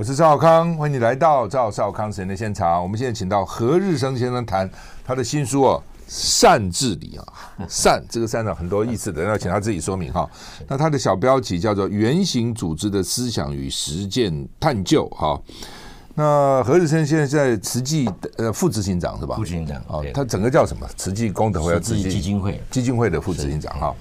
我是赵少康，欢迎你来到赵少康时间的现场。我们现在请到何日生先生谈他的新书哦，《善治理》啊，善这个善呢很多意思的，要请他自己说明哈。那他的小标题叫做《原型组织的思想与实践探究》哈。那何日生现在在慈济呃副执行长是吧？副执行长哦，他整个叫什么？慈济功德会要慈济基金会基金会的副执行长哈。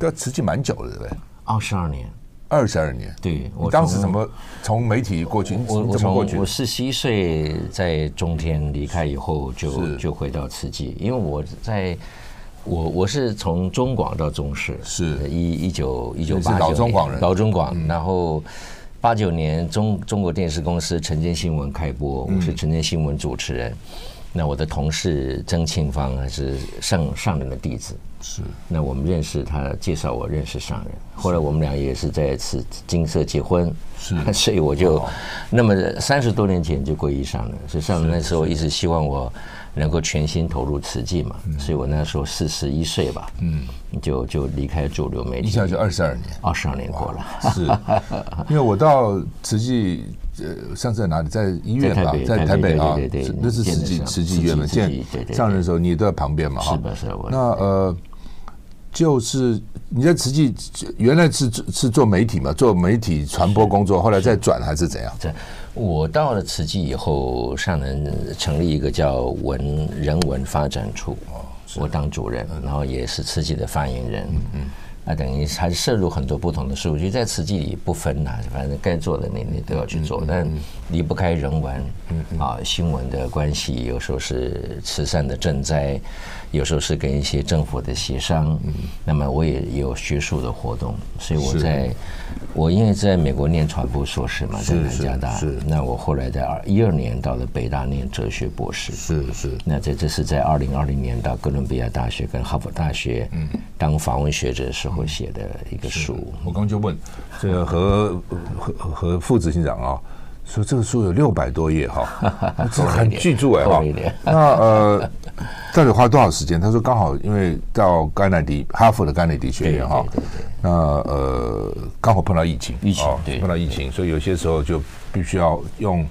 对，慈济蛮久了，对不对？二十二年。二十二年，对，我当时怎么从媒体过去？我我从我四十一岁在中天离开以后就，就就回到慈济，因为我在我我是从中广到中视，是。一一九一九八九老中广人，老中广，然后八九年中中国电视公司晨间新闻开播，我是晨间新闻主持人。嗯那我的同事曾庆芳还是上上人的弟子，是。那我们认识他，介绍我认识上人。后来我们俩也是在此金色结婚，是。所以我就，那么三十多年前就皈依上人，所以上人那时候一直希望我能够全心投入慈济嘛，所以我那时候四十一岁吧，嗯，就就离开主流媒体，一下就二十二年，二十二年过了，是。因为我到慈济。呃，上次在哪里？在医院吧，在台北啊，那是慈济慈济医院嘛。见上任的时候，你都在旁边嘛？哈，是是。那呃，就是你在慈济原来是是做媒体嘛，做媒体传播工作，后来再转还是怎样？我到了慈济以后，上人成立一个叫文人文发展处，我当主任，然后也是慈济的发言人。嗯。那等于还是涉入很多不同的事物，就在瓷器里不分呐，反正该做的你你都要去做，但离不开人文，啊新闻的关系，有时候是慈善的赈灾，有时候是跟一些政府的协商，那么我也有学术的活动，所以我在，我因为在美国念传播硕士嘛，在南加大，是那我后来在二一二年到了北大念哲学博士，是是，那这这是在二零二零年到哥伦比亚大学跟哈佛大学，当访问学者的时候。写的一个书，我刚就问这个何何何副执行长啊，说这个书有六百多页哈，这很巨著哎哈。那呃，到底花多少时间？他说刚好因为到甘乃迪哈佛的甘乃迪学院哈，那呃刚好碰到疫情，疫情碰到疫情，所以有些时候就必须要用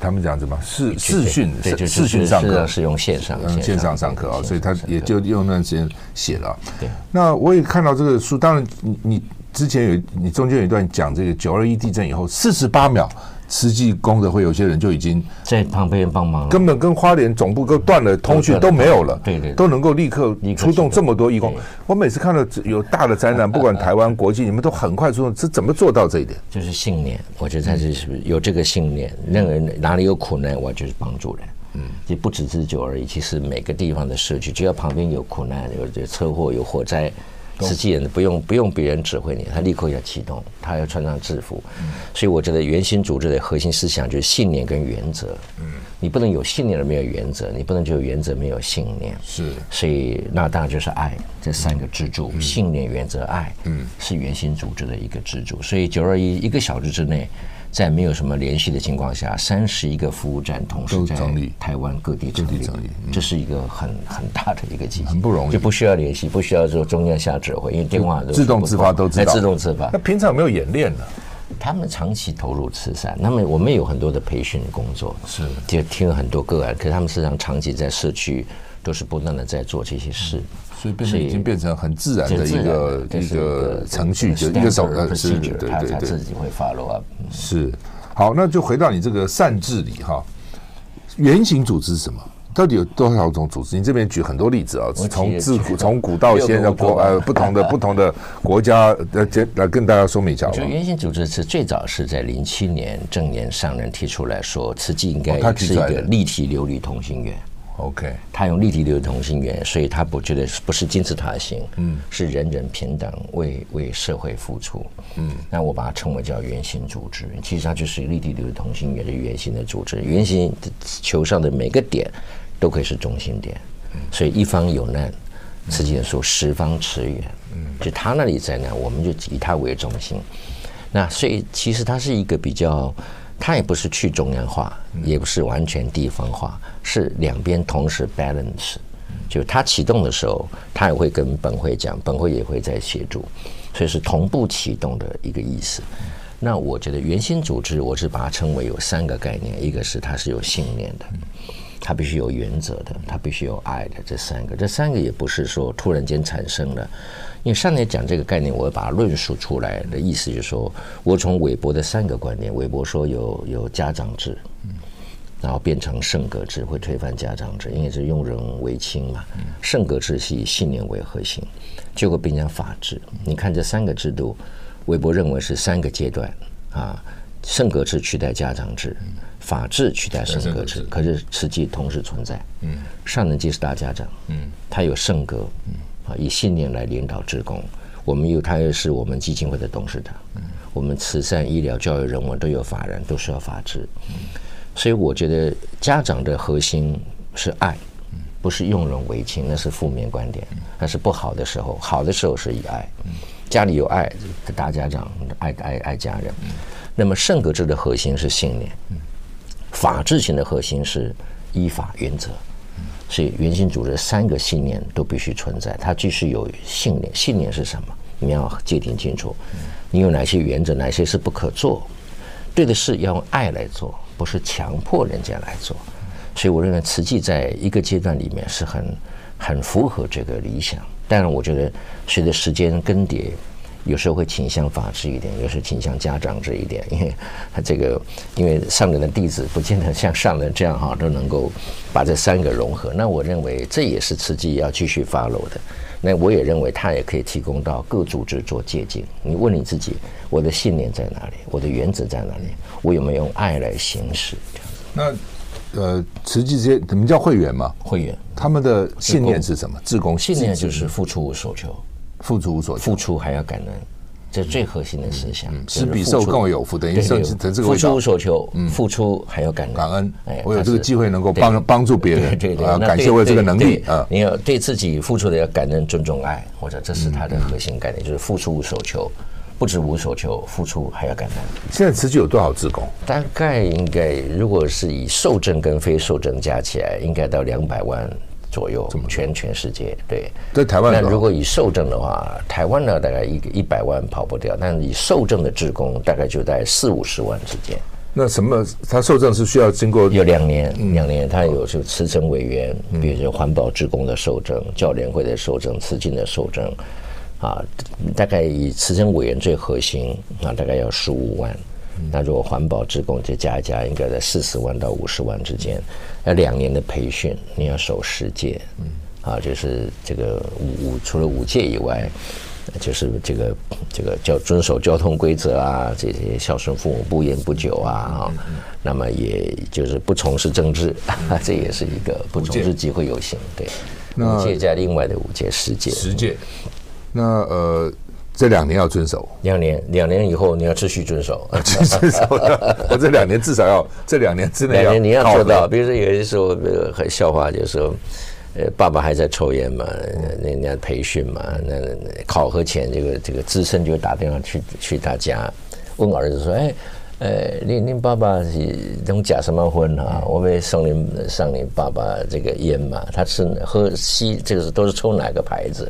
他们讲什么视视讯视讯上课，是用线上线上上课啊，所以他也就用那段时间写了。对，那我也看到这个书，当然你你之前有你中间有一段讲这个九二一地震以后四十八秒。慈济功德会有些人就已经在旁边帮忙了，根本跟花莲总部都断了通讯都没有了，对对，都能够立刻出动这么多义工。我每次看到有大的灾难，不管台湾国际，你们都很快出动，是怎么做到这一点？就是信念，我觉得他是有这个信念，任何人哪里有苦难，我就是帮助人。嗯，也不止自救而已，其实每个地方的社区，只要旁边有苦难、有车祸、有火灾。慈济人不用不用别人指挥你，他立刻要启动，他要穿上制服。嗯、所以我觉得原型组织的核心思想就是信念跟原则。嗯，你不能有信念而没有原则，你不能就有原则没有信念。是，所以那当然就是爱这三个支柱：嗯、信念、原则、爱。嗯，是原型组织的一个支柱。所以九二一一个小时之内。在没有什么联系的情况下，三十一个服务站同时在台湾各地成立，这是一个很很大的一个机器，很不容易，就不需要联系，不需要说中央下指挥，因为电话都自动自发都知道，自动自发。那平常有没有演练呢？他们长期投入慈善，那么我们有很多的培训工作，是就听了很多个案，可是他们实际上长期在社区都是不断的在做这些事。所以变成已经变成很自然的一个一个程序，就一个手呃是，对对对，自己会 follow up。是，好，那就回到你这个善治理哈，原型组织是什么？到底有多少种组织？你这边举很多例子啊，从自古从古到现在国呃不同的不同的国家来来跟大家说明一下。就原型组织是最早是在零七年正年上人提出来说，慈济应该是一个立体流离同心圆。OK，他用立体流同心圆，所以他不觉得不是金字塔型，嗯，是人人平等，为为社会付出，嗯，那我把它称为叫圆形组织，其实它就是立体流同心圆的圆形的组织，圆形球上的每个点都可以是中心点，所以一方有难，慈济人说十方驰援，嗯，就他那里在难，我们就以他为中心，那所以其实它是一个比较。它也不是去中央化，也不是完全地方化，是两边同时 balance。就它启动的时候，它也会跟本会讲，本会也会在协助，所以是同步启动的一个意思。那我觉得原先组织，我是把它称为有三个概念，一个是它是有信念的，它必须有原则的，它必须有爱的，这三个，这三个也不是说突然间产生的。因为上面讲这个概念，我把它论述出来的意思就是说，我从韦伯的三个观点，韦伯说有有家长制，然后变成圣格制，会推翻家长制，因为是用人为亲嘛。圣格制是以信念为核心，结果变成法治。你看这三个制度。韦伯认为是三个阶段啊，圣格制取代家长制，法治取代圣格制，可是实际同时存在。嗯，上人既是大家长，嗯，他有圣格，嗯，啊，以信念来领导职工。我们有，他又是我们基金会的董事长。嗯，我们慈善、医疗、教育、人文都有法人，都需要法治。嗯，所以我觉得家长的核心是爱，不是用人为亲，那是负面观点，那是不好的时候，好的时候是以爱。家里有爱，大家长爱爱爱家人。那么圣格制的核心是信念，法治型的核心是依法原则。所以原心组织三个信念都必须存在，它既是有信念，信念是什么？你要界定清楚，你有哪些原则，哪些是不可做？对的事要用爱来做，不是强迫人家来做。所以我认为慈济在一个阶段里面是很很符合这个理想。但是，我觉得随着时间更迭，有时候会倾向法治一点，有时候倾向家长这一点，因为他这个，因为上人的弟子不见得像上人这样哈都能够把这三个融合。那我认为这也是慈济要继续 follow 的。那我也认为他也可以提供到各组织做借鉴。你问你自己，我的信念在哪里？我的原则在哪里？我有没有用爱来行使？那。呃，慈济这些怎么叫会员嘛？会员他们的信念是什么？自工信念就是付出无所求，付出无所求，付出还要感恩，这最核心的思想。是比受更为有福，等于说付出无所求，付出还要感恩。感恩，哎，我有这个机会能够帮帮助别人，对对，感谢我有这个能力啊！你要对自己付出的要感恩、尊重、爱，或者这是他的核心概念，就是付出无所求。不止无所求，付出还要感恩。现在慈济有多少职工？大概应该，如果是以受证跟非受证加起来，应该到两百万左右。全全世界对。在台湾，那如果以受证的话，台湾呢大概一个一百万跑不掉，但是以受证的职工大概就在四五十万之间。那什么？他受证是需要经过有两年，两年他有就慈诚委员，比如说环保职工的受证、教联会的受证、慈济的受证。啊，大概以慈诚委员最核心，那大概要十五万。那如果环保职工再加一加，应该在四十万到五十万之间。要两年的培训，你要守十戒。嗯啊，就是这个五五除了五戒以外，就是这个这个叫遵守交通规则啊，这些孝顺父母、不烟不酒啊啊。那么也就是不从事政治，这也是一个不从事集会游行。对，五戒加另外的五戒十戒。十戒。那呃，这两年要遵守。两年，两年以后你要持续遵守。持续遵守。我这两年至少要，这两年之内要。两年你要做到。比如说有些时候，很笑话，就是说，呃，爸爸还在抽烟嘛，那人家培训嘛，那考核前，这个这个资深就打电话去去他家，问儿子说：“哎，呃，您您爸爸是能假什么婚啊？我们送您上你爸爸这个烟嘛，他是喝吸，这个是都是抽哪个牌子？”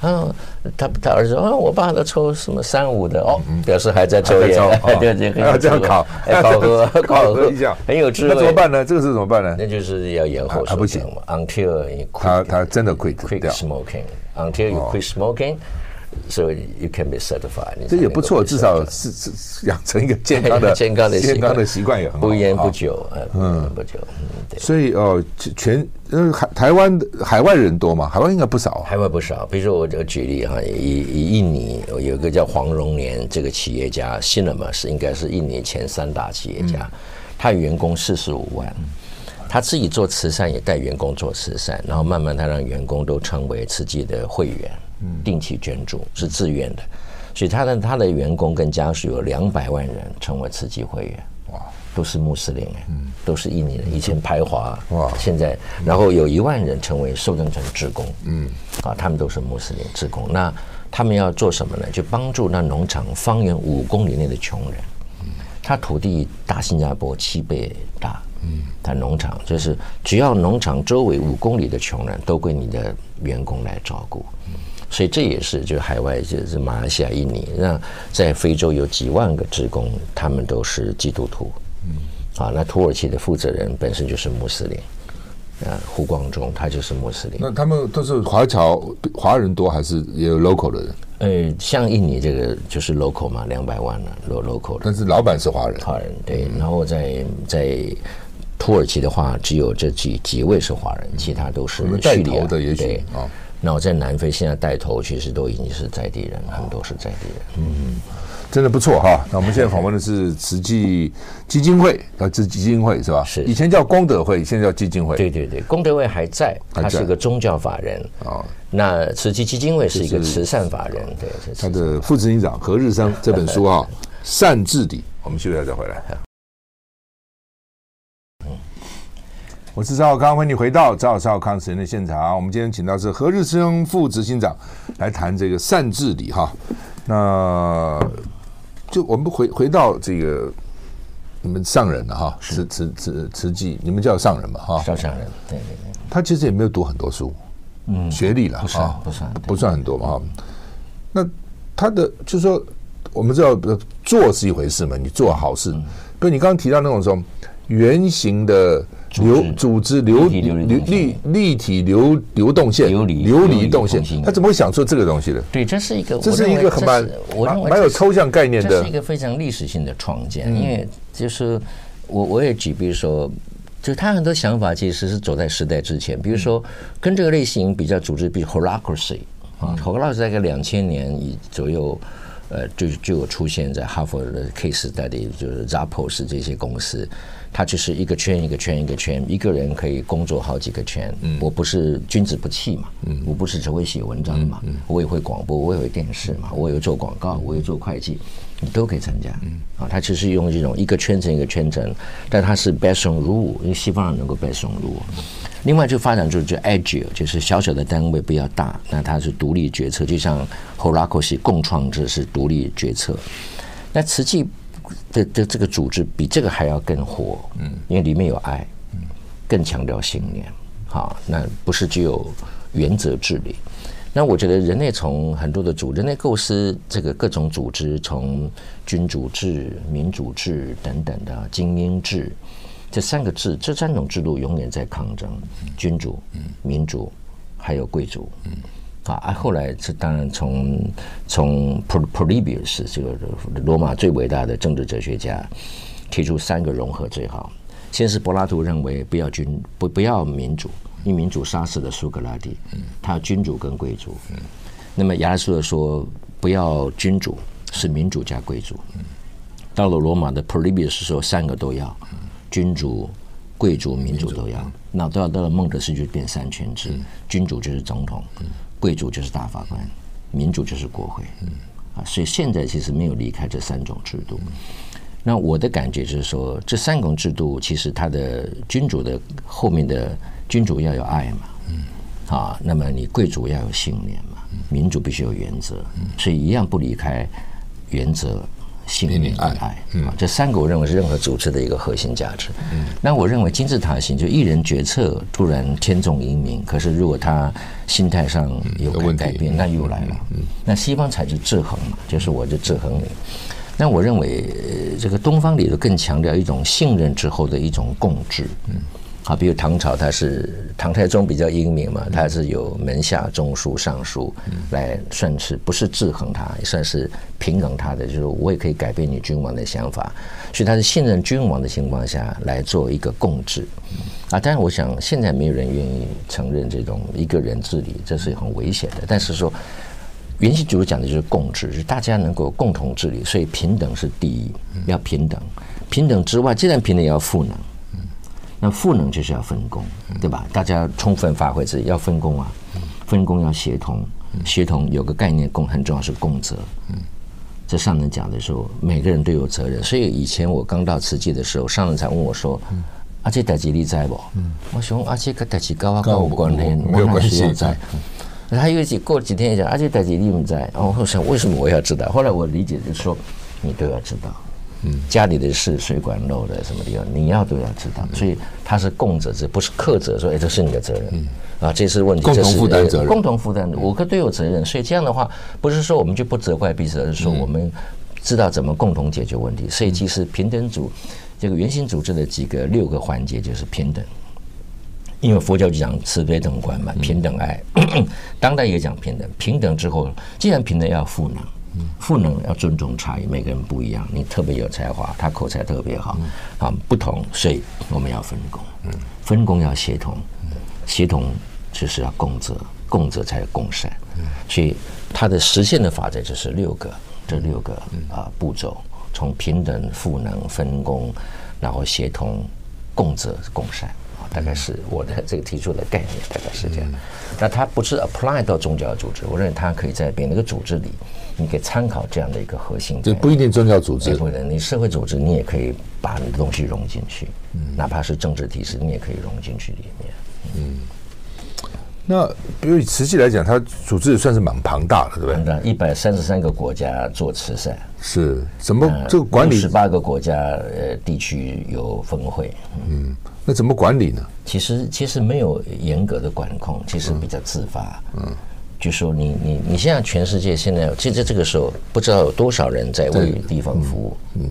啊，他他儿子说啊，我爸都抽什么三五的哦，表示还在抽烟，对 对，要这样考，考核考核一下，很有智慧。那怎么办呢？这个是怎么办呢？那就是要延后，他不行，until 他他真的 quit quit smoking，until you quit smoking。所以 you can be certified，这也不错，至少是是养成一个 健康的 健康的健康的习惯也很好。不烟不酒，嗯，不酒。所以哦，全呃海台湾的海外人多嘛？海外应该不少。海外不少，比如说我这个举例哈，以以印尼有一个叫黄荣年这个企业家，Cinema 是应该是印尼前三大企业家，他员工四十五万，他自己做慈善也带员工做慈善，然后慢慢他让员工都成为慈济的会员。定期捐助是自愿的，所以他的他的员工跟家属有两百万人成为慈济会员，哇，都是穆斯林嗯，都是印尼人，以前排华，哇，现在然后有一万人成为受证成职工，嗯，啊，他们都是穆斯林职工，那他们要做什么呢？就帮助那农场方圆五公里内的穷人，他土地大新加坡七倍大，嗯，他农场就是只要农场周围五公里的穷人都归你的员工来照顾。所以这也是就海外就是马来西亚、印尼，那在非洲有几万个职工，他们都是基督徒。嗯，啊，那土耳其的负责人本身就是穆斯林。啊，胡光中他就是穆斯林。那他们都是华侨，华人多还是也有 local 的人？呃，像印尼这个就是 local 嘛，两百万了，local。但是老板是华人，华人对。然后在在土耳其的话，只有这几几位是华人，其他都是带头的，也许啊。那我在南非现在带头，其实都已经是在地人，很多是在地人。嗯。真的不错哈，那我们现在访问的是慈济基金会，啊，这基金会是吧？是，以前叫功德会，现在叫基金会。对对对，功德会还在，它是一个宗教法人啊。那慈济基金会是一个慈善法人，对。他的副执行长何日生这本书啊，善治理，我们休息一下再回来。我是赵少康，欢迎你回到赵少康时间的现场。我们今天请到是何日生副执行长来谈这个善治理哈，那。就我们回回到这个你们上人了哈，慈慈慈慈济，你们叫上人嘛哈？叫上人，对对对。他其实也没有读很多书，嗯，学历了，不算不算不算很多嘛哈。那他的就是说，我们知道做是一回事嘛，你做好事，比如你刚刚提到那种说圆形的。流组织流流立立体流流动线流离流离动线，他怎么会想出这个东西的？对，这是一个，这是一个很蛮我认为蛮有抽象概念的，这是一个非常历史性的创建。因为就是我我也举，比如说，就他很多想法其实是走在时代之前。比如说，跟这个类型比较组织，比如 Holacracy 啊，Holacracy 大概两千年以左右，呃，就就有出现在哈佛的 case study，就是 Zappos 这些公司。它就是一个圈一个圈一个圈，一个人可以工作好几个圈。嗯，我不是君子不器嘛，嗯，我不是只会写文章嘛，嗯，我也会广播，我也会电视嘛，我也做广告，我也做会计，你都可以参加。嗯，啊，他其实用这种一个圈层一个圈层，但他是 based on rule，因为西方人能够 based on rule。另外就发展出就 agile，就是小小的单位不要大，那它是独立决策，就像 Holacracy 共创制是独立决策，那慈济。的的这个组织比这个还要更活，嗯，因为里面有爱，嗯，更强调信念，好，那不是只有原则治理。那我觉得人类从很多的组，人类构思这个各种组织，从君主制、民主制等等的精英制，这三个制，这三种制度永远在抗争，君主、民主，还有贵族，嗯。啊，后来这当然从从 Polybius 这个罗马最伟大的政治哲学家提出三个融合最好。先是柏拉图认为不要君不不要民主，因为民主杀死了苏格拉底。他君主跟贵族。那么亚里士多说不要君主，是民主加贵族。到了罗马的 Polybius 说三个都要，君主、贵族、民主都要。那到到了孟德斯就变三权制，君主就是总统。贵族就是大法官，民主就是国会，啊，所以现在其实没有离开这三种制度。那我的感觉就是说，这三种制度其实它的君主的后面的君主要有爱嘛，嗯，啊，那么你贵族要有信念嘛，民主必须有原则，所以一样不离开原则。信念、爱，爱，嗯，这三个我认为是任何组织的一个核心价值。嗯，那我认为金字塔型就一人决策突然天纵英明，可是如果他心态上有改改变，那又来了。嗯，那西方才是制衡嘛，就是我就制衡你。那我认为这个东方里头更强调一种信任之后的一种共治。嗯。啊，比如唐朝，他是唐太宗比较英明嘛，他是有门下、中书、尚书来算是不是制衡他，也算是平衡他的，就是我也可以改变你君王的想法，所以他是信任君王的情况下来做一个共治。啊，当然我想现在没有人愿意承认这种一个人治理，这是很危险的。但是说，原先主讲的就是共治，是大家能够共同治理，所以平等是第一，要平等。平等之外，既然平等，也要赋能。那赋能就是要分工，对吧？大家充分发挥自己，要分工啊，分工要协同，协同有个概念共很重要是共责。这上人讲的时候，每个人都有责任。所以以前我刚到慈济的时候，上人才问我说：“阿这代志你知不？”我说：“阿这个代志跟我跟我关系，没有关系在。”他又几过几天讲：“阿这代志你不在。”哦，我想为什么我要知道？后来我理解就是说，你都要知道。家里的事，水管漏的什么地方，你要都要知道。所以他是共责，这不是克责，说哎，这是你的责任。啊，这是问题，共同负担责任，共同负担，五个都有责任。所以这样的话，不是说我们就不责怪彼此，而是说我们知道怎么共同解决问题。所以其实平等组这个原型组织的几个六个环节就是平等，因为佛教就讲慈悲等观嘛，平等爱。当代也讲平等，平等之后，既然平等要赋能，赋能要尊重差异，每个人不一样，你特别有才华，他口才特别好，啊，不同，所以我们要分工，分工要协同。协同就是要共责，共责才有共善。所以它的实现的法则就是六个，这六个啊步骤，从平等、赋能、分工，然后协同、共责、共善。啊，大概是我的这个提出的概念，大概是这样。那它不是 apply 到宗教组织，我认为它可以在别的一个组织里，你可以参考这样的一个核心。这不一定宗教组织，不能你社会组织，你也可以把你的东西融进去，哪怕是政治体制，你也可以融进去里面。嗯，那比如实际来讲，它组织也算是蛮庞大的，对不对？一百三十三个国家做慈善，是怎么这个管理？十八个国家呃地区有分会，嗯，那怎么管理呢？其实其实没有严格的管控，其实比较自发。嗯，就说你你你现在全世界现在，其实这个时候不知道有多少人在为地方服务，嗯。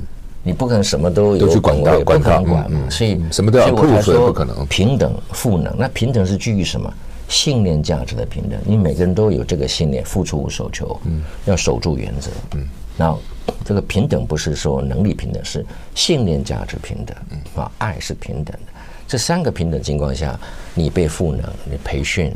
你不可能什么都有管到管管管嘛，所以什么都要控制，不可能平等赋能。那平等是基于什么？信念价值的平等。你每个人都有这个信念，付出无所求，嗯，要守住原则，嗯。那这个平等不是说能力平等，是信念价值平等，啊，爱是平等的。这三个平等情况下，你被赋能，你培训，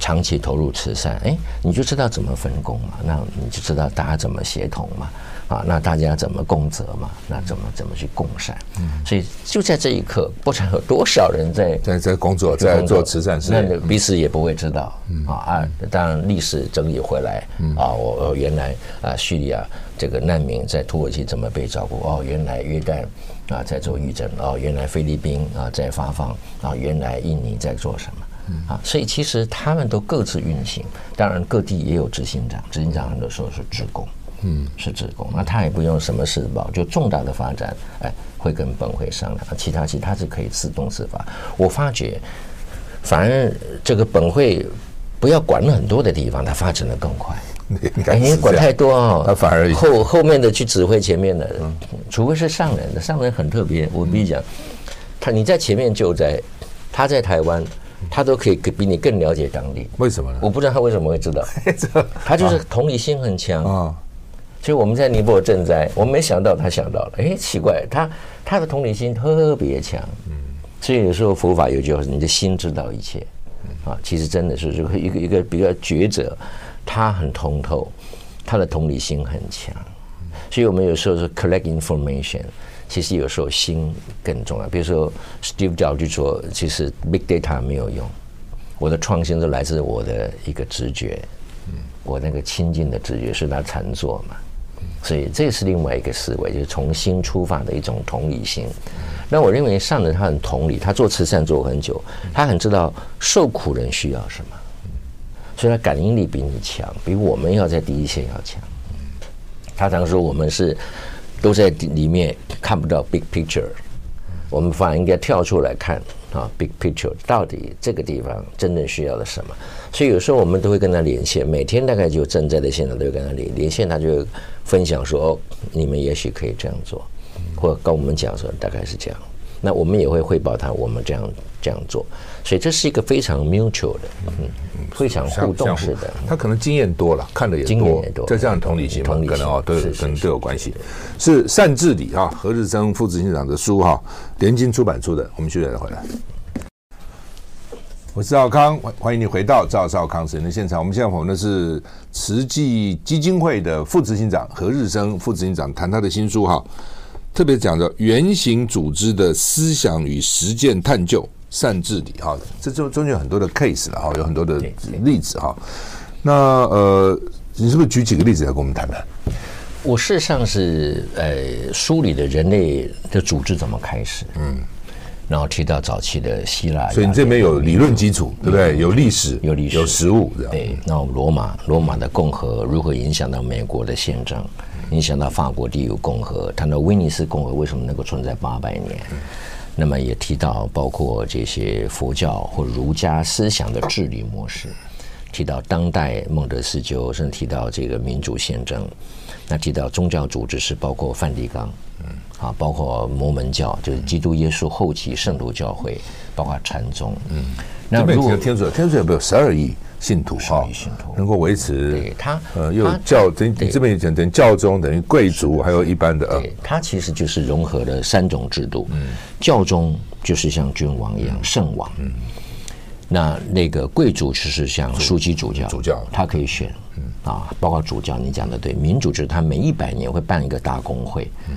长期投入慈善，哎，你就知道怎么分工嘛，那你就知道大家怎么协同嘛。啊，那大家怎么共责嘛？那怎么怎么去共善？嗯，所以就在这一刻，不知道有多少人在在在工作，在做慈善事，那彼此也不会知道。嗯啊啊，当然历史整理回来，啊，我原来啊叙利亚这个难民在土耳其怎么被照顾？哦，原来约旦啊在做预诊，哦，原来菲律宾啊在发放，啊，原来印尼在做什么？啊，所以其实他们都各自运行，当然各地也有执行长，执行长很多时候是职工。嗯，是职工，那他也不用什么事报，就重大的发展，哎，会跟本会商量，其他其他是可以自动自发。我发觉，反而这个本会不要管很多的地方，它发展的更快。你管太多哦，他反而后后面的去指挥前面的，除非是上人的，上人很特别。我跟你讲，他你在前面救灾，他在台湾，他都可以比你更了解当地。为什么呢？我不知道他为什么会知道，他就是同理心很强。啊。所以我们在尼泊尔赈灾，我没想到他想到了，哎，奇怪，他他的同理心特别强，嗯，所以有时候佛法有句话，你的心知道一切，啊，其实真的是这个一个一个比较觉者，他很通透，他的同理心很强，所以我们有时候是 collect information，其实有时候心更重要。比如说 Steve Jobs 就说，其实 big data 没有用，我的创新都来自我的一个直觉，我那个亲近的直觉是他禅坐嘛。所以这是另外一个思维，就是从心出发的一种同理心。那我认为上人他很同理，他做慈善做很久，他很知道受苦人需要什么，所以他感应力比你强，比我们要在第一线要强。他常说我们是都在里面看不到 big picture，我们反而应该跳出来看啊 big picture，到底这个地方真正需要的什么。所以有时候我们都会跟他连线，每天大概就正在的现场都会跟他连连线，他就分享说：“哦，你们也许可以这样做，或跟我们讲说大概是这样。”那我们也会汇报他，我们这样这样做。所以这是一个非常 mutual 的，嗯，非常互动式的。他可能经验多了，看的也多，经验也多，再这样同理心嘛，可能哦，都有可能都有关系。是善治理啊，何日生副执行长的书哈，联经出版出的。我们休息再回来。我是赵康，欢迎你回到赵少康时间的现场。我们现在访问的是慈济基金会的副执行长何日生副执行长，谈他的新书哈，特别讲的原型组织的思想与实践探究善治理哈，这中中间有很多的 case 了哈，有很多的例子哈。那呃，你是不是举几个例子来跟我们谈谈？我事实上是呃梳理的人类的组织怎么开始，嗯。然后提到早期的希腊，所以你这边有理论基础，对不对？有历史，有历史，有实物，对。然后罗马，罗马的共和如何影响到美国的宪政？影响到法国第五共和，谈到威尼斯共和为什么能够存在八百年？那么也提到包括这些佛教或儒家思想的治理模式，提到当代孟德斯鸠，甚至提到这个民主宪政。那提到宗教组织是包括梵蒂冈，嗯，啊，包括摩门教，就是基督耶稣后期圣徒教会，包括禅宗，嗯。那如果天主，天主有没有十二亿信徒？哈信徒能够维持？对他，呃，又教等于这边也讲等于教宗，等于贵族，还有一般的。对，他其实就是融合了三种制度。嗯，教宗就是像君王一样圣王。嗯。那那个贵族就是像枢机主教，主教他可以选。嗯啊，包括主教，你讲的对，民主就是他每一百年会办一个大公会。嗯，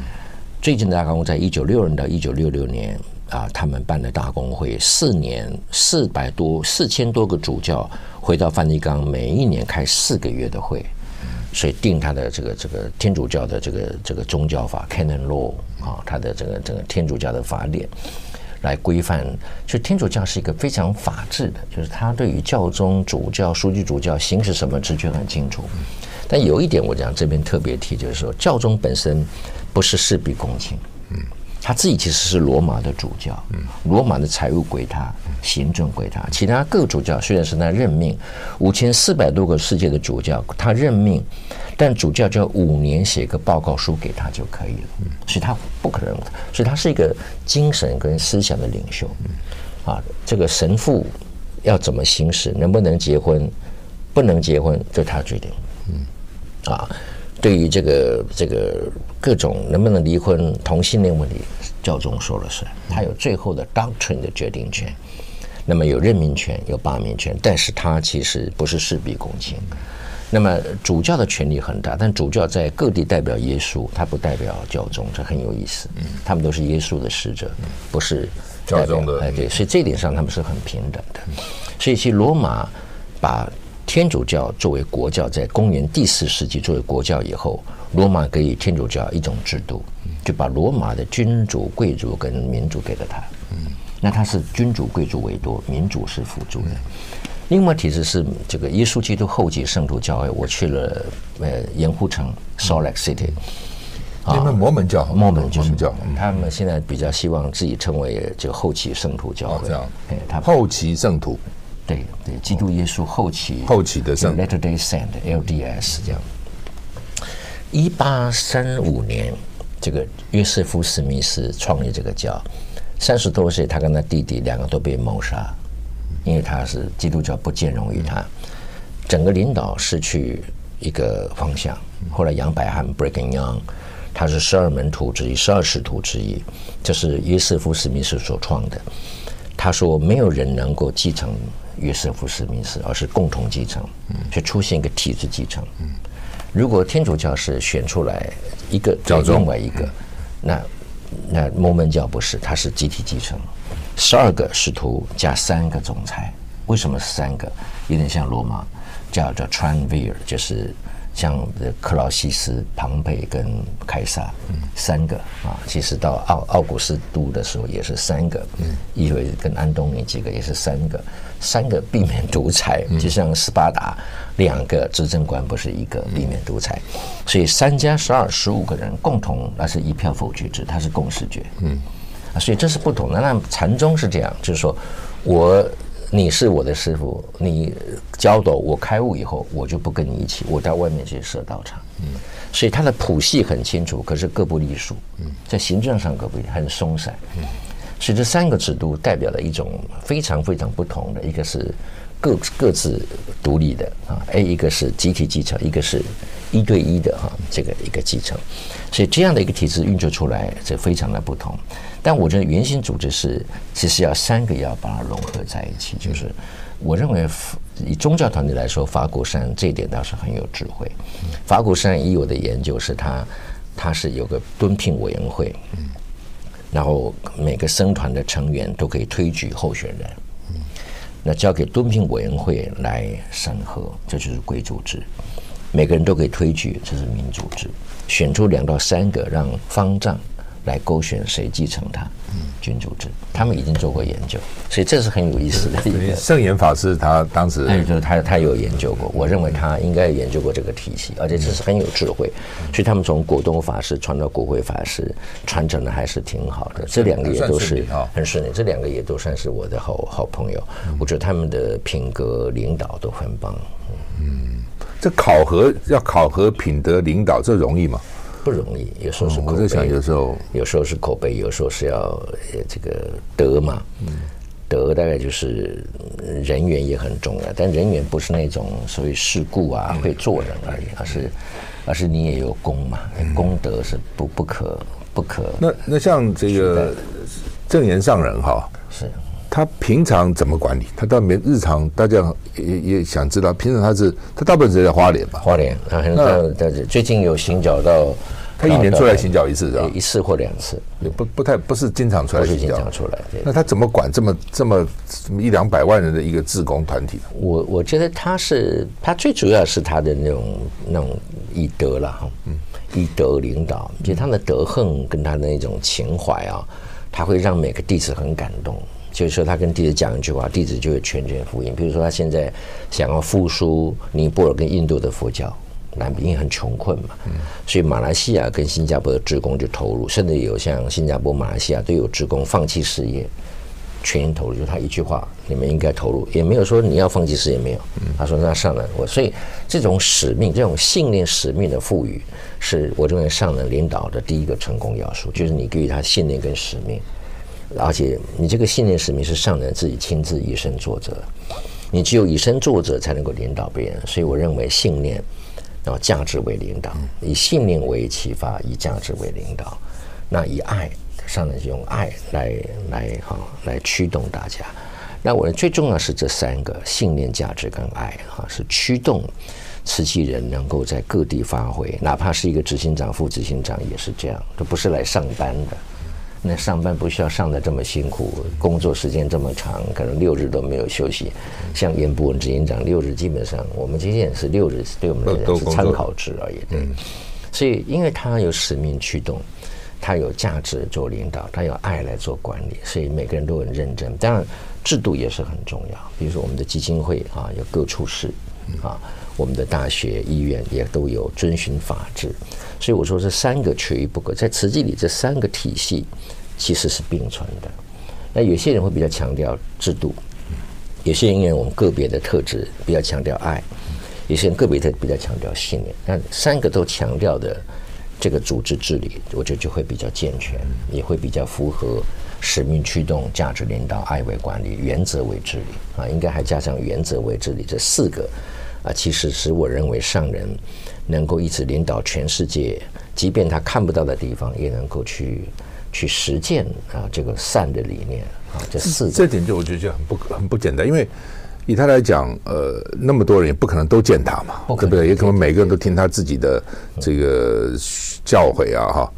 最近的大公会在一九六零到一九六六年啊，他们办的大公会，四年四百多四千多个主教回到梵蒂冈，每一年开四个月的会，所以定他的这个这个天主教的这个这个宗教法 Canon Law 啊，他的这个这个天主教的法典。来规范，就天主教是一个非常法治的，就是他对于教宗、主教、枢机主教行使什么职权很清楚。但有一点，我讲这边特别提，就是说教宗本身不是事必躬亲，嗯，他自己其实是罗马的主教，嗯，罗马的财务归他，行政归他，其他各主教虽然是他任命，五千四百多个世界的主教他任命。但主教就要五年写个报告书给他就可以了，嗯所以他不可能，所以他是一个精神跟思想的领袖，嗯啊，这个神父要怎么行使，能不能结婚，不能结婚，就他决定，嗯，啊，对于这个这个各种能不能离婚、同性恋问题，教宗说了算，他有最后的 doctrine 的决定权，那么有任命权、有罢免权，但是他其实不是事必躬亲。那么主教的权力很大，但主教在各地代表耶稣，他不代表教宗，这很有意思。他们都是耶稣的使者，不是教宗的。哎，对，所以这一点上他们是很平等的。所以，其实罗马把天主教作为国教，在公元第四世纪作为国教以后，罗马给予天主教一种制度，就把罗马的君主、贵族跟民主给了他。那他是君主、贵族为多，民主是辅助的。另外体制是这个耶稣基督后期圣徒教会，我去了呃盐湖城 Salt Lake City，啊，摩门教，摩门教，嗯、他们现在比较希望自己称为这个后期圣徒教会，哦、这样，哎，他后期圣徒，对对，基督耶稣后期后期的圣 Latter Day Saint LDS 这样。一八三五年，这个约瑟夫史密斯创立这个教，三十多岁，他跟他弟弟两个都被谋杀。因为他是基督教不兼容于他，整个领导失去一个方向。后来杨百翰 Brigham Young，他是十二门徒之一，十二使徒之一，这是约瑟夫史密斯所创的。他说没有人能够继承约瑟夫史密斯，而是共同继承，就出现一个体制继承。如果天主教是选出来一个叫另外一个，那那摩门教不是，它是集体继承。十二个使徒加三个总裁，为什么是三个？有点像罗马，叫叫 Triumvir，就是像克劳西斯、庞培跟凯撒，三个啊。其实到奥奥古斯都的时候也是三个，嗯意味跟安东尼几个也是三个，三个避免独裁，就像斯巴达两个执政官不是一个避免独裁，所以三加十二十五个人共同那是一票否决制，它是共识决。嗯。啊，所以这是不同的。那禅宗是这样，就是说，我你是我的师傅，你教导我开悟以后，我就不跟你一起，我到外面去设道场。嗯，所以它的谱系很清楚，可是各不隶属。嗯，在行政上各不很松散。嗯，所以这三个制度代表了一种非常非常不同的，一个是各各自独立的啊，，A，一个是集体继承，一个是一对一的哈，这个一个继承。所以这样的一个体制运作出来，这非常的不同。但我觉得原型组织是，其实要三个要把它融合在一起。就是我认为以宗教团体来说，法鼓山这一点倒是很有智慧。法鼓山以我的研究是，他他是有个敦聘委员会，然后每个僧团的成员都可以推举候选人，那交给敦聘委员会来审核，这就是贵族制。每个人都可以推举，这是民主制。选出两到三个让方丈。来勾选谁继承他。君主制，他们已经做过研究，所以这是很有意思的一个。圣严法师他当时，哎，就是他他有研究过，我认为他应该研究过这个体系，而且这是很有智慧，所以他们从果东法师传到国慧法师，传承的还是挺好的。这两个也都是很顺利，这两个也都算是我的好好朋友。我觉得他们的品格领导都很棒。嗯，这考核要考核品德领导，这容易吗？不容易，有时候是口碑，我在想，有时候有时候是口碑，有时候是要这个德嘛。德大概就是人缘也很重要，但人缘不是那种所谓世故啊，会做人而已，而是而是你也有功嘛，功德是不不可不可。那那像这个正言上人哈，是他平常怎么管理？他到没日常，大家也也想知道，平常他是他大部分是在花莲吧？花莲啊，那最近有行脚到。他一年出来行脚一次是吧？一次或两次，也不不太不是经常出来行脚。不是经常出来。那他怎么管这么这么一两百万人的一个志工团体？我我觉得他是他最主要是他的那种那种以德了哈，嗯，以德领导，就他的德行跟他的那种情怀啊，他会让每个弟子很感动。就是说，他跟弟子讲一句话，弟子就会全权复印。比如说，他现在想要复苏尼泊尔跟印度的佛教。南边很穷困嘛，所以马来西亚跟新加坡的职工就投入，甚至有像新加坡、马来西亚都有职工放弃事业，全心投入。就他一句话，你们应该投入，也没有说你要放弃事业没有。他说那上人我，所以这种使命、这种信念、使命的赋予，是我认为上人领导的第一个成功要素，就是你给予他信念跟使命，而且你这个信念使命是上人自己亲自以身作则，你只有以身作则才能够领导别人。所以我认为信念。然后价值为领导，以信念为启发，以价值为领导。那以爱，上来就用爱来来哈来驱动大家。那我最重要是这三个信念、价值跟爱哈，是驱动慈济人能够在各地发挥，哪怕是一个执行长、副执行长也是这样，都不是来上班的。那上班不需要上的这么辛苦，工作时间这么长，可能六日都没有休息。像严博文执行长六日基本上，我们今天也是六日，对我们来讲是参考值而已。对，所以因为他有使命驱动，他有价值做领导，他有爱来做管理，所以每个人都很认真。当然制度也是很重要，比如说我们的基金会啊，有各处室啊，我们的大学、医院也都有遵循法治。所以我说这三个缺一不可，在慈济里这三个体系其实是并存的。那有些人会比较强调制度，有些人因为我们个别的特质比较强调爱，有些人个别的比较强调信念。那三个都强调的这个组织治理，我觉得就会比较健全，也会比较符合使命驱动、价值领导、爱为管理、原则为治理啊，应该还加上原则为治理这四个啊，其实是我认为上人。能够一直领导全世界，即便他看不到的地方，也能够去去实践啊这个善的理念啊。这四这点就我觉得就很不很不简单，因为以他来讲，呃，那么多人也不可能都见他嘛，对不对？也可能每个人都听他自己的这个教诲啊，哈。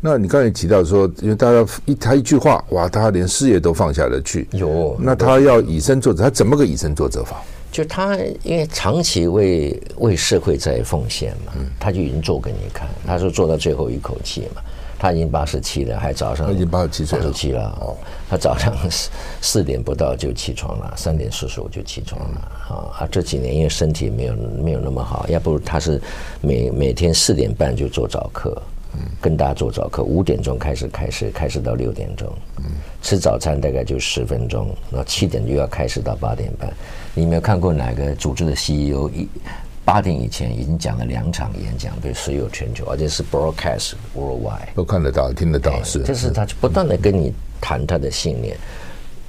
那你刚才提到说，因为大家一他一句话，哇，他连事业都放下了去。有，那他要以身作则，他怎么个以身作则法？就他因为长期为为社会在奉献嘛，他就已经做给你看。他说做到最后一口气嘛，他已经八十七了，还早上他已经八十七岁十七了哦。他早上四四点不到就起床了，三点四十五就起床了啊。啊，这几年因为身体没有没有那么好，要不他是每每天四点半就做早课，跟大家做早课，五点钟开始开始开始到六点钟，吃早餐大概就十分钟，然后七点就要开始到八点半。你有没有看过哪个组织的 CEO 一八点以前已经讲了两场演讲，对所有全球，而且是 broadcast worldwide，都看得到、听得到，是。这是他不断的跟你谈他的信念。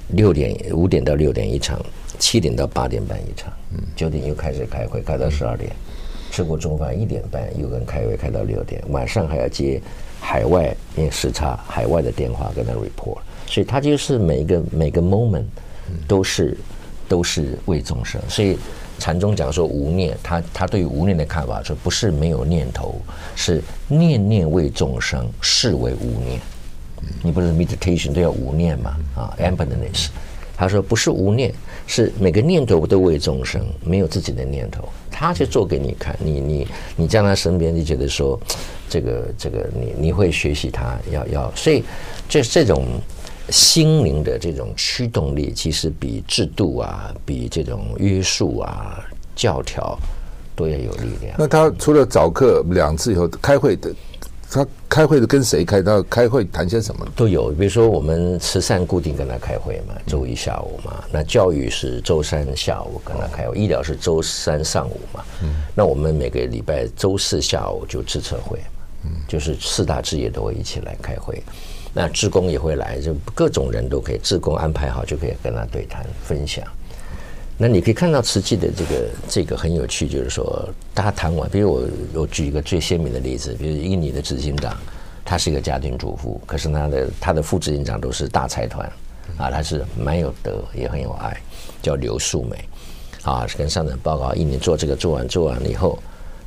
六点五点到六点一场，七点到八点半一场，九点又开始开会，开到十二点，吃过中饭一点半又跟开会开到六点，晚上还要接海外因为时差海外的电话跟他 report，所以他就是每一个每个 moment 都是。都是为众生，所以禅宗讲说无念，他他对于无念的看法说不是没有念头，是念念为众生，是为无念。你不是 meditation 都要无念嘛？啊，emptiness，他说不是无念，是每个念头都为众生，没有自己的念头，他就做给你看。你你你在他身边，你觉得说，这个这个你你会学习他，要要，所以这这种心灵的这种驱动力，其实比制度啊，比这种约束啊、教条都要有力量。那他除了早课两次以后开会的。他开会的跟谁开？他开会谈些什么？都有，比如说我们慈善固定跟他开会嘛，周一下午嘛。那教育是周三下午跟他开会，医疗是周三上午嘛。嗯那我们每个礼拜周四下午就自测会，嗯就是四大职业都会一起来开会。那志工也会来，就各种人都可以，志工安排好就可以跟他对谈分享。那你可以看到慈济的这个这个很有趣，就是说大家谈完，比如我我举一个最鲜明的例子，比如印尼的执行长，他是一个家庭主妇，可是他的他的副执行长都是大财团，啊，他是蛮有德也很有爱，叫刘素美，啊，跟上层报告，一年做这个做完做完了以后，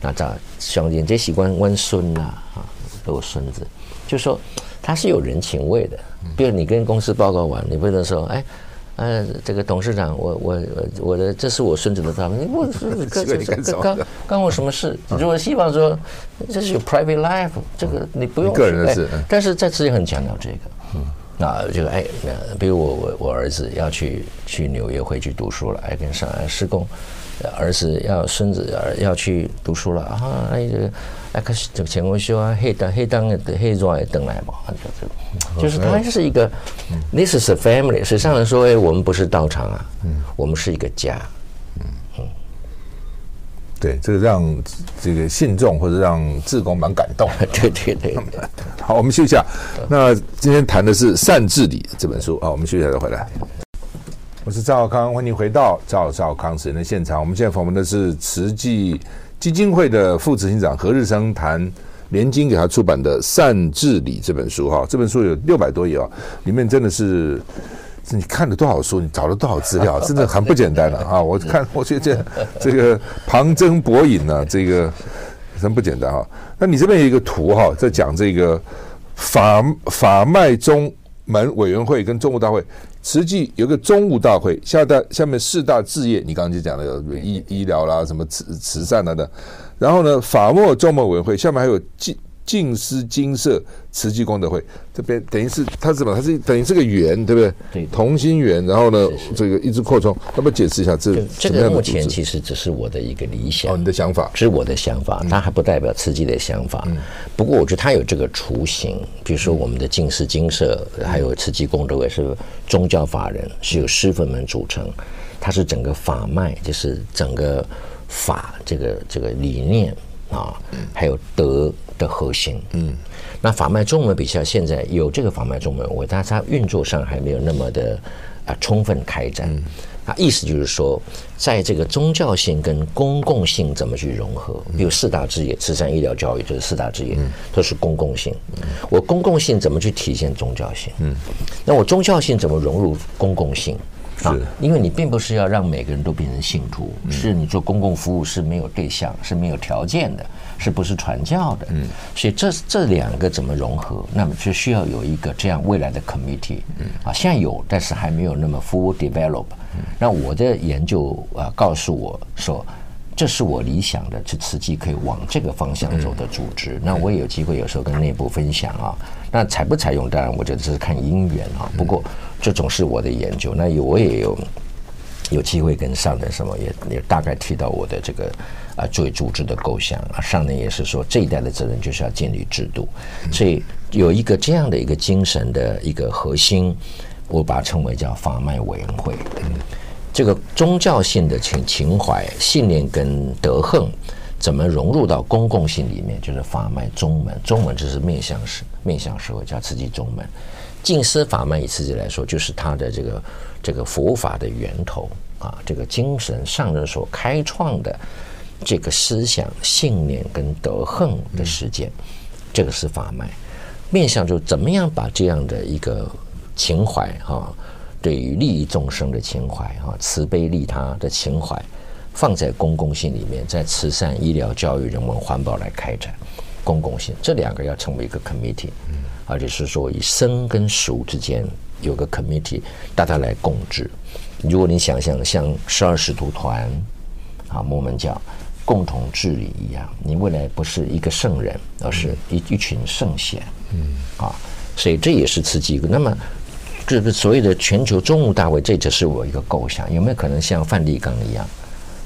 那这兄弟这习惯温孙呐，啊，都有孙子，就说他是有人情味的，比如你跟公司报告完，你不能说哎。呃，这个董事长，我我我的这是我孙子的照片，我刚刚刚我什么事？如果希望说这是有 private life，这个你不用个人的事，但是在之前很强调这个，嗯，那就哎，比如我我我儿子要去去纽约回去读书了，哎，跟上海施工。儿子要孙子儿要去读书了啊！哎，这个哎，可是这个前后修啊，黑当黑当的黑装也等来嘛，就是就是他是一个，this is a family。实际上来说，哎，我们不是道场啊，我们是一个家。嗯嗯，对，这个让这个信众或者让志工蛮感动。对对对。好，我们休息一下。那今天谈的是《善治理》这本书啊，我们休息一下再回来。我是赵少康，欢迎回到赵少康时间的现场。我们现在访问的是慈济基金会的副执行长何日生，谈联经给他出版的《善治理》这本书。哈，这本书有六百多页啊，里面真的是你看了多少书，你找了多少资料，真的很不简单了 啊！我看，我觉得这个旁征博引呢，这个真不简单啊。那你这边有一个图哈，在讲这个法法脉中门委员会跟中国大会。实际有个中务大会，下大下面四大置业，你刚刚就讲了有医医疗啦，什么慈慈善啦的，然后呢，法没宗门委员会下面还有纪。静思精舍慈济功德会这边等于是它是什么？它是等于是个圆，对不对？对，同心圆。然后呢，是是这个一直扩充。要不要解释一下这这个目前其实只是我的一个理想。哦，你的想法是我的想法，它还不代表慈济的想法。嗯。不过我觉得它有这个雏形，比如说我们的净思精舍，还有慈济功德会是宗教法人，是由师粉们组成，它是整个法脉，就是整个法这个这个理念啊，还有德。的核心，嗯，那法脉中文比较现在有这个法脉中文，我但是它运作上还没有那么的啊充分开展。那意思就是说，在这个宗教性跟公共性怎么去融合？比如四大职业，慈善、医疗、教育，就是四大职业，都是公共性。我公共性怎么去体现宗教性？嗯，那我宗教性怎么融入公共性？啊，因为你并不是要让每个人都变成信徒，是你做公共服务是没有对象，是没有条件的。是不是传教的？嗯，所以这这两个怎么融合？那么就需要有一个这样未来的 committee。嗯，啊，现在有，但是还没有那么 full develop。嗯，那我的研究啊，告诉我说，这是我理想的，是慈济可以往这个方向走的组织。那我也有机会有时候跟内部分享啊。那采不采用，当然我觉得这是看因缘啊。不过这种是我的研究。那有我也有有机会跟上人什么也也大概提到我的这个。啊，作为组织的构想啊，上人也是说，这一代的责任就是要建立制度，所以有一个这样的一个精神的一个核心，我把它称为叫法脉委员会。这个宗教性的情情怀、信念跟德行，怎么融入到公共性里面？就是法脉宗门，宗门就是面向社面向社会，叫慈济宗门。静思法脉以慈济来说，就是它的这个这个佛法的源头啊，这个精神上人所开创的。这个思想、信念跟德行的实践，这个是法脉。面向就怎么样把这样的一个情怀哈，对于利益众生的情怀哈，慈悲利他的情怀，放在公共性里面，在慈善、医疗、教育、人文、环保来开展公共性，这两个要成为一个 committee，而且是说以生跟熟之间有个 committee，大家来共治。如果你想象像十二使徒团啊，摩门教共同治理一样，你未来不是一个圣人，而是一一群圣贤，嗯啊，所以这也是慈济。那么这个所谓的全球中务大会，这只是我一个构想，有没有可能像梵蒂冈一样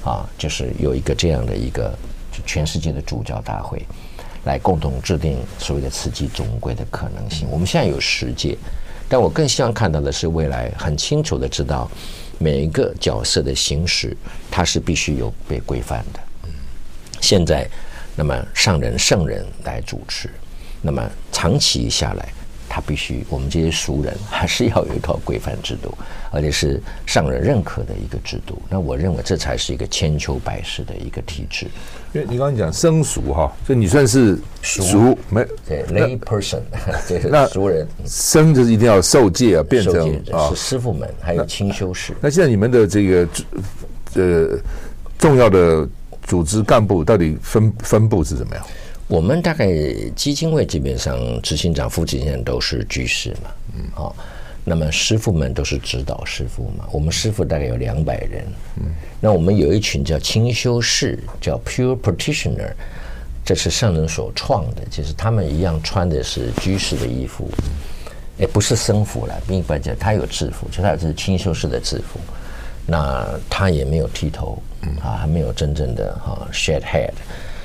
啊，就是有一个这样的一个全世界的主教大会，来共同制定所谓的慈济总归的可能性？我们现在有十届，但我更希望看到的是未来很清楚的知道。每一个角色的行使，它是必须有被规范的。现在，那么上人圣人来主持，那么长期下来。他必须，我们这些俗人还是要有一套规范制度，而且是上人认可的一个制度。那我认为这才是一个千秋百世的一个体制。因为你刚刚讲生俗哈，就你算是俗没对 lay person，这是俗人。生就是一定要受戒啊，变成是师傅们，还有清修士。那现在你们的这个呃重要的组织干部到底分分布是怎么样？我们大概基金会基本上执行长、副执行长都是居士嘛，嗯，好，那么师傅们都是指导师傅嘛。我们师傅大概有两百人，嗯，那我们有一群叫清修士，叫 Pure Practitioner，这是上人所创的，就是他们一样穿的是居士的衣服，也不是僧服了，并不讲他有制服，就他是清修士的制服，那他也没有剃头，啊，还没有真正的哈 shed head。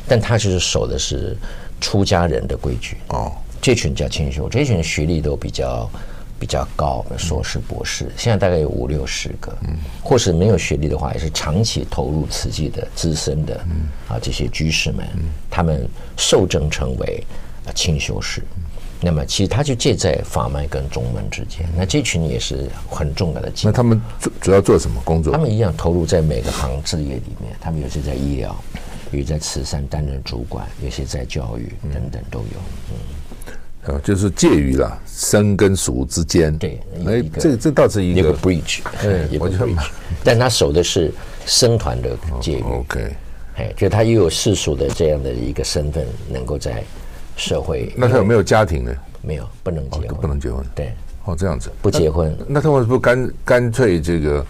但他就是守的是出家人的规矩哦。这群叫清修，这群学历都比较比较高，硕士、博士，现在大概有五六十个。嗯，或是没有学历的话，也是长期投入慈济的资深的啊这些居士们，他们受证成为清修士。那么其实他就介在法门跟宗门之间。那这群也是很重要的。那他们主主要做什么工作？他们一样投入在每个行职业里面。他们有些在医疗。有在慈善担任主管，有些在教育等等都有。嗯，呃，就是介于了生跟熟之间。对，哎，这这倒是一个 bridge。对，我觉得，但他守的是生团的界域。OK，哎，就他又有世俗的这样的一个身份，能够在社会。那他有没有家庭呢？没有，不能结婚，不能结婚。对，哦，这样子不结婚，那他为什么不干干脆这个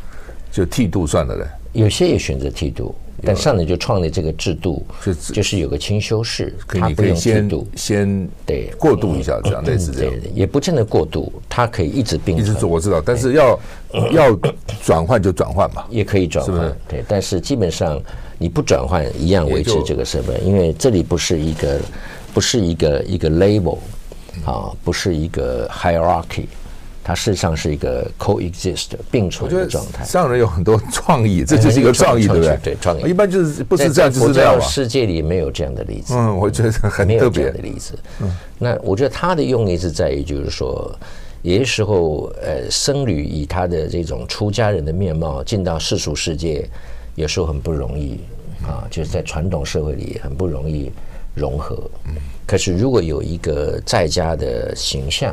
就剃度算了呢？有些也选择剃度。但上人就创立这个制度，就是有个清修士，他不用剃度，先对。过渡一下，这样类似这样，也不见得过渡，它可以一直并存，一直做我知道，但是要 要转换就转换嘛，也可以转换，对，但是基本上你不转换一样维持这个身份，因为这里不是一个不是一个一个 label 啊，不是一个 hierarchy。它事实上是一个 coexist 并存的状态。上人有很多创意，这就是一个创意，对不对？对，创意。一般就是不是这样，就是这样。世界里没有这样的例子。嗯，我觉得很特别的例子。嗯，那我觉得他的用意是在于，就是说，有些时候，呃，僧侣以他的这种出家人的面貌进到世俗世界，有时候很不容易啊，就是在传统社会里很不容易融合。嗯，可是如果有一个在家的形象。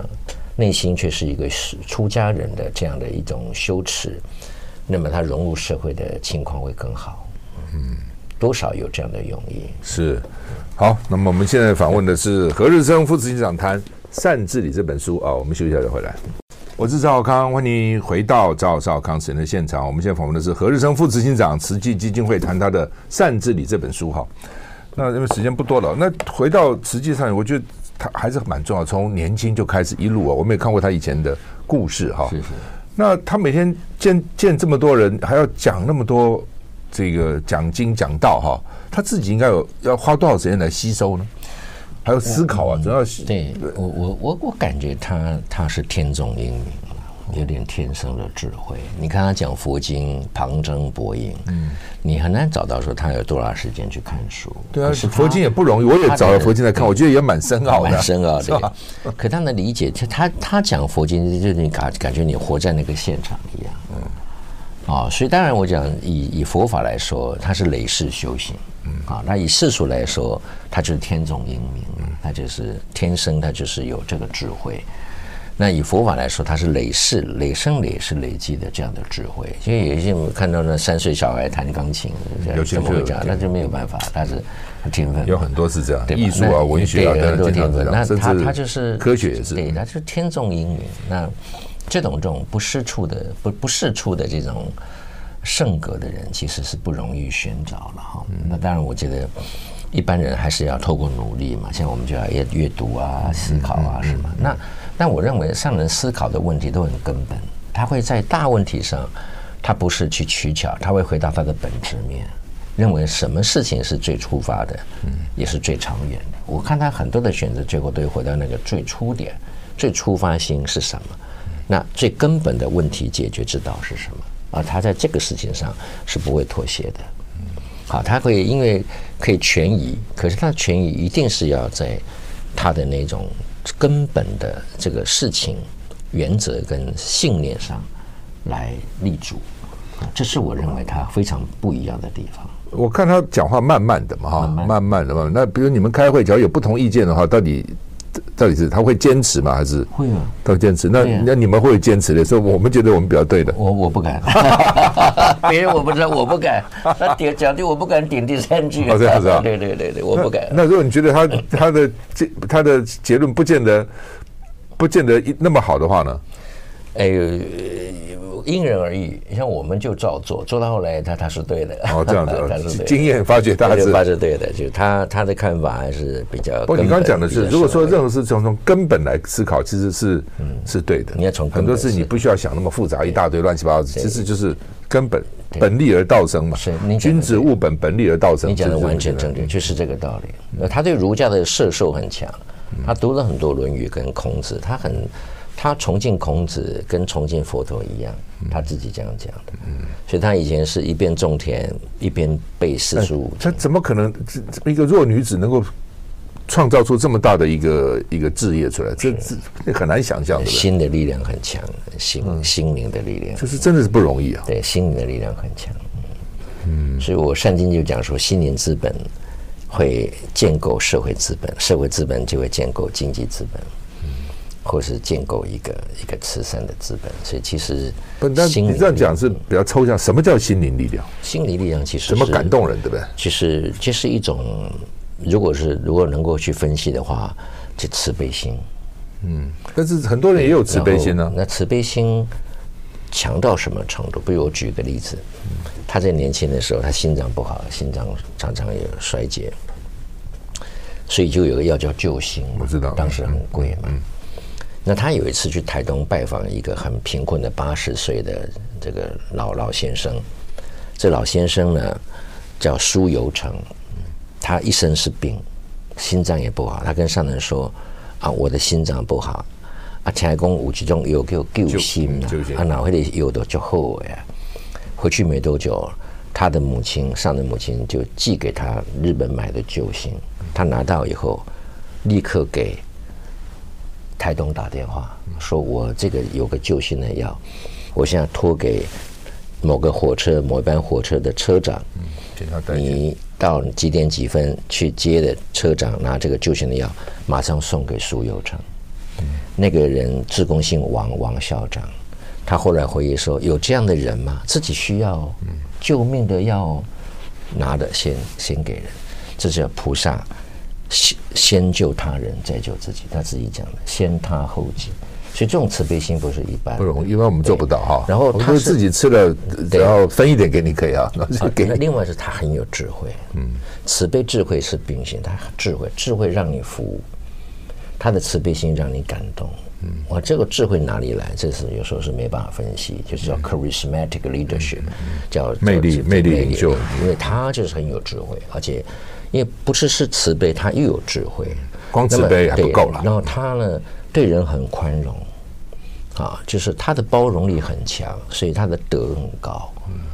内心却是一个是出家人的这样的一种羞耻，那么他融入社会的情况会更好。嗯，多少有这样的用意。是，好，那么我们现在访问的是何日生副执行长谈《善治理》这本书啊。我们休息一下再回来。我是赵少康，欢迎回到赵少康时间的现场。我们现在访问的是何日生副执行长，慈济基金会谈他的《善治理》这本书。哈，那因为时间不多了，那回到实际上，我觉得。他还是蛮重要，从年轻就开始一路啊，我们也看过他以前的故事哈。是是。那他每天见见这么多人，还要讲那么多这个讲经讲道哈，他自己应该有要花多少时间来吸收呢？还有思考啊，主要是对我我我我感觉他他是天纵英明。有点天生的智慧，你看他讲佛经旁征博引，嗯，你很难找到说他有多少时间去看书。对啊，佛经也不容易，我也找了佛经来看，我觉得也蛮深奥的，蛮深奥的。可他能理解，他他他讲佛经，就你感感觉你活在那个现场一样，嗯，啊，所以当然我讲以以佛法来说，他是累世修行，嗯，啊，那以世俗来说，他就是天纵英明，他就是天生，他就是有这个智慧。那以佛法来说，它是累世、累生、累世累积的这样的智慧。因为有一些我们看到那三岁小孩弹钢琴，有些会讲，那就没有办法，他是天分。有很多是这样，艺术啊、文学啊，很多天分。那他他就是科学也是，对，他就是天纵英明。那这种这种不世出的不不世出的这种圣格的人，其实是不容易寻找了哈。那当然，我觉得一般人还是要透过努力嘛，像我们就要阅阅读啊、思考啊什么。那但我认为上人思考的问题都很根本，他会在大问题上，他不是去取巧，他会回到他的本质面，认为什么事情是最出发的，嗯也是最长远的。我看他很多的选择，最后都会回到那个最初点，最出发心是什么？那最根本的问题解决之道是什么？而他在这个事情上是不会妥协的。好，他会因为可以权宜，可是他的权宜一定是要在他的那种根本的这个事情原则跟信念上来立足。这是我认为他非常不一样的地方。我看他讲话慢慢的嘛，哈，慢慢的嘛。那比如你们开会，只要有不同意见的话，到底？到底是他会坚持吗？还是会啊？他会坚持。那那你们会坚持的所以，我们觉得我们比较对的。我我不敢，别人我不知道，我不敢。他点讲的，我不敢点第三句。哦，这样子啊？对对对对，我不敢。那如果你觉得他他的结他的结论不见得不见得那么好的话呢？哎呦。因人而异，像我们就照做，做到后来他他是对的。哦，这样子，他是经验发觉他是他是对的，就他他的看法还是比较。不你刚刚讲的是，如果说任何事从从根本来思考，其实是嗯是对的。你要从很多事你不需要想那么复杂，一大堆乱七八糟，其实就是根本本立而道生嘛。是，君子务本，本立而道生。你讲的完全正确，就是这个道理。他对儒家的摄受很强，他读了很多《论语》跟孔子，他很。他崇敬孔子，跟崇敬佛陀一样，他自己这样讲的。嗯，所以他以前是一边种田一边背四书五经。他怎么可能一个弱女子能够创造出这么大的一个一个事业出来？这这很难想象的。心的力量很强，心心灵的力量，这是真的是不容易啊。对，心灵的力量很强。嗯，所以我善经就讲说，心灵资本会建构社会资本，社会资本就会建构经济资本。或是建构一个一个慈善的资本，所以其实不，但你这样讲是比较抽象。什么叫心灵力量？心灵力量其实什么感动人，对不对？其实这是一种，如果是如果能够去分析的话，就慈悲心。嗯，但是很多人也有慈悲心呢、啊。那慈悲心强到什么程度？比如我举个例子，他在年轻的时候，他心脏不好，心脏常常有衰竭，所以就有个药叫救心，我知道，当时很贵嘛。嗯那他有一次去台东拜访一个很贫困的八十岁的这个老老先生，这老先生呢叫苏有成，他一身是病，心脏也不好。他跟上人说：“啊，我的心脏不好，啊，天公五其中有给我救心啊，啊，哪会的有的就后悔啊。”回去没多久，他的母亲上人母亲就寄给他日本买的救心，他拿到以后立刻给。台东打电话说：“我这个有个救心的药，我现在托给某个火车某一班火车的车长，你到几点几分去接的车长拿这个救心的药，马上送给苏有成。那个人自贡姓王，王校长，他后来回忆说：有这样的人吗？自己需要救命的药，拿的先先给人，这叫菩萨。”先先救他人，再救自己。他自己讲的，先他后己。所以这种慈悲心不是一般，不容易，一般我们做不到哈。然后他自己吃了，只要分一点给你可以啊。给那另外是他很有智慧，嗯，慈悲智慧是并行，他智慧智慧让你服务，他的慈悲心让你感动。嗯，哇，这个智慧哪里来？这是有时候是没办法分析，就是叫 charismatic leadership，叫魅力魅力领袖，因为他就是很有智慧，而且。因为不是是慈悲，他又有智慧，光慈悲还不够了。然后他呢，对人很宽容，啊，就是他的包容力很强，所以他的德很高。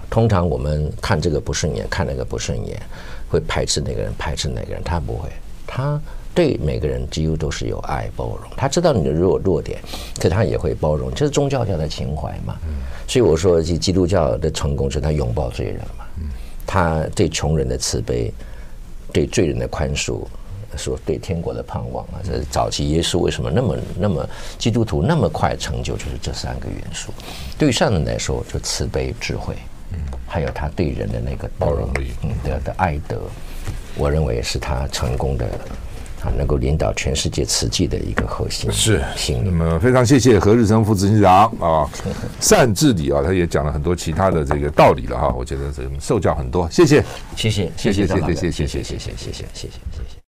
通常我们看这个不顺眼，看那个不顺眼，会排斥那个人，排斥那个人，他不会，他对每个人几乎都是有爱包容。他知道你的弱弱点，可他也会包容，这是宗教教的情怀嘛。所以我说，基基督教的成功是他拥抱罪人嘛，他对穷人的慈悲。对罪人的宽恕，说对天国的盼望啊，这早期耶稣为什么那么那么基督徒那么快成就，就是这三个元素。对于上人来说，就慈悲、智慧，嗯，还有他对人的那个包容力，嗯的的爱德，我认为是他成功的啊，能够领导全世界瓷器的一个核心是行。那么非常谢谢何日生副执行长啊，善治理啊，他也讲了很多其他的这个道理了哈，我觉得这受教很多，谢谢，谢谢，谢谢，谢谢，谢谢，谢谢，谢谢，谢谢，谢谢，谢谢，谢谢。